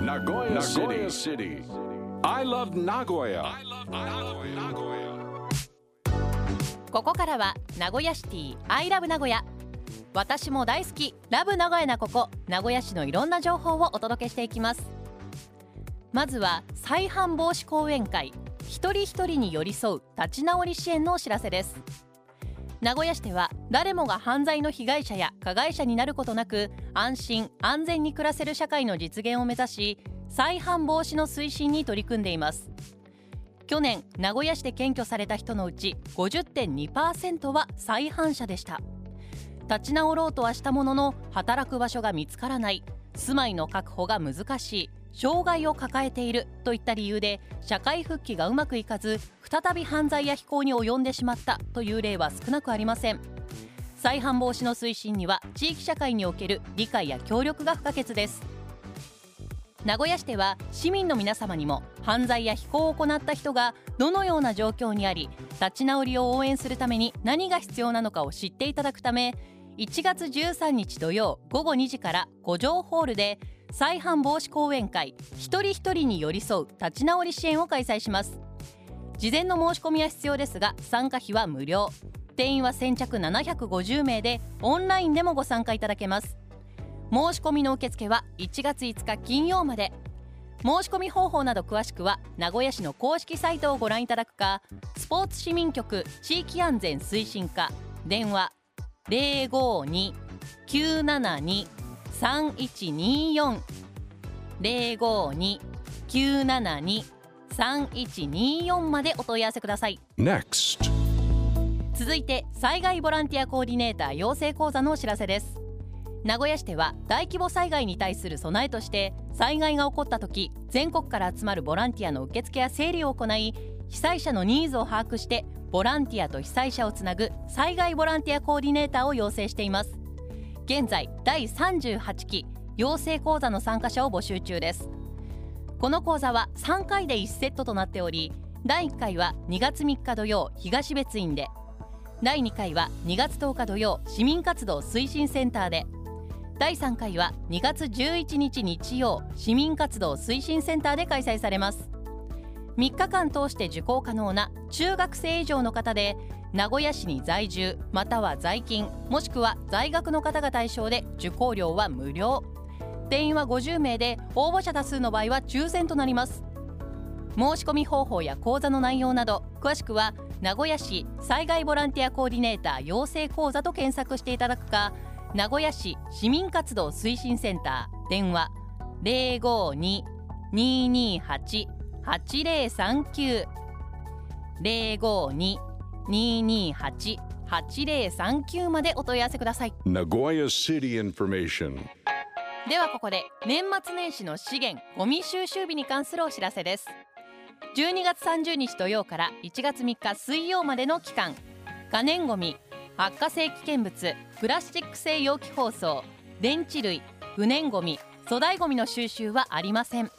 Nagoya, Nagoya City. I love Nagoya. ここからは名古屋シティ I love 名古屋私も大好きラブ名古屋なここ名古屋市のいろんな情報をお届けしていきますまずは再犯防止講演会一人一人に寄り添う立ち直り支援のお知らせです名古屋市では誰もが犯罪の被害者や加害者になることなく安心安全に暮らせる社会の実現を目指し再犯防止の推進に取り組んでいます。去年名古屋市で検挙された人のうち50.2%は再犯者でした。立ち直ろうとはしたものの働く場所が見つからない。住まいの確保が難しい。障害を抱えているといった理由で社会復帰がうまくいかず再び犯罪や非行に及んでしまったという例は少なくありません。再犯防止の推進には地域社会における理解や協力が不可欠です。名古屋市では市民の皆様にも犯罪や非行を行った人がどのような状況にあり立ち直りを応援するために何が必要なのかを知っていただくため1月13日土曜午後2時から五条ホールで再犯防止講演会一人一人に寄り添う立ち直り支援を開催します。事前の申し込みは必要ですが参加費は無料。定員は先着750名でオンラインでもご参加いただけます。申し込みの受付は1月5日金曜まで。申し込み方法など詳しくは名古屋市の公式サイトをご覧いただくかスポーツ市民局地域安全推進課。電話052-972-3124 052-972-3124までお問い合わせください。Next. 続いて災害ボランティアコーディネーター養成講座のお知らせです。名古屋市では大規模災害に対する備えとして災害が起こった時全国から集まるボランティアの受付や整理を行い被災者のニーズを把握してボランティアと被災者をつなぐ災害ボランティアコーディネーターを養成しています現在第38期養成講座の参加者を募集中です。この講座は3回で1セットとなっており第1回は2月3日土曜東別院で第2回は2月10日土曜市民活動推進センターで第3回は2月11日日曜市民活動推進センターで開催されます。3日間通して受講可能な中学生以上の方で名古屋市に在住または在勤もしくは在学の方が対象で受講料は無料。定員は50名で応募者多数の場合は抽選となります。申し込み方法や講座の内容など詳しくは名古屋市災害ボランティアコーディネーター養成講座と検索していただくか名古屋市市民活動推進センター電話052-228 052-228-8039 052-228-8039までお問い合わせください。Nagoya City information. ではここで年末年始の資源ゴミ収集日に関するお知らせです。12月30日土曜から1月3日水曜までの期間。可燃ゴミ発火性危険物プラスチック製容器包装電池類不燃ゴミ粗大ゴミの収集はありません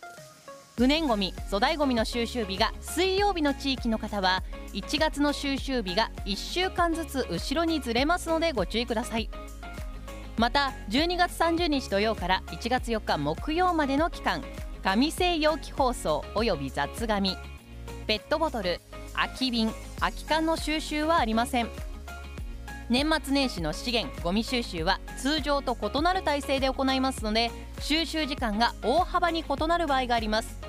不燃ゴミ粗大ゴミの収集日が水曜日の地域の方は1月の収集日が1週間ずつ後ろにずれますのでご注意ください。また12月30日土曜から1月4日木曜までの期間紙製容器包装および雑紙ペットボトル空き瓶空き缶の収集はありません。年末年始の資源ゴミ収集は通常と異なる体制で行いますので収集時間が大幅に異なる場合があります。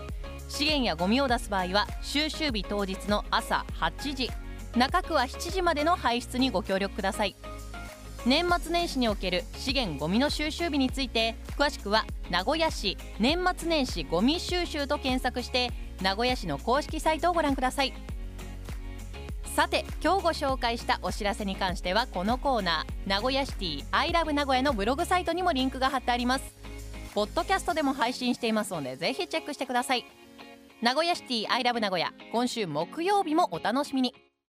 資源やゴミを出す場合は収集日当日の朝8時中区は7時までの排出にご協力ください。年末年始における資源ゴミの収集日について詳しくは名古屋市年末年始ゴミ収集と検索して名古屋市の公式サイトをご覧ください。さて今日ご紹介したお知らせに関してはこのコーナー名古屋シティアイラブ名古屋のブログサイトにもリンクが貼ってあります。ポッドキャストでも配信していますのでぜひチェックしてください。名古屋シティアイラブ名古屋。今週木曜日もお楽しみに。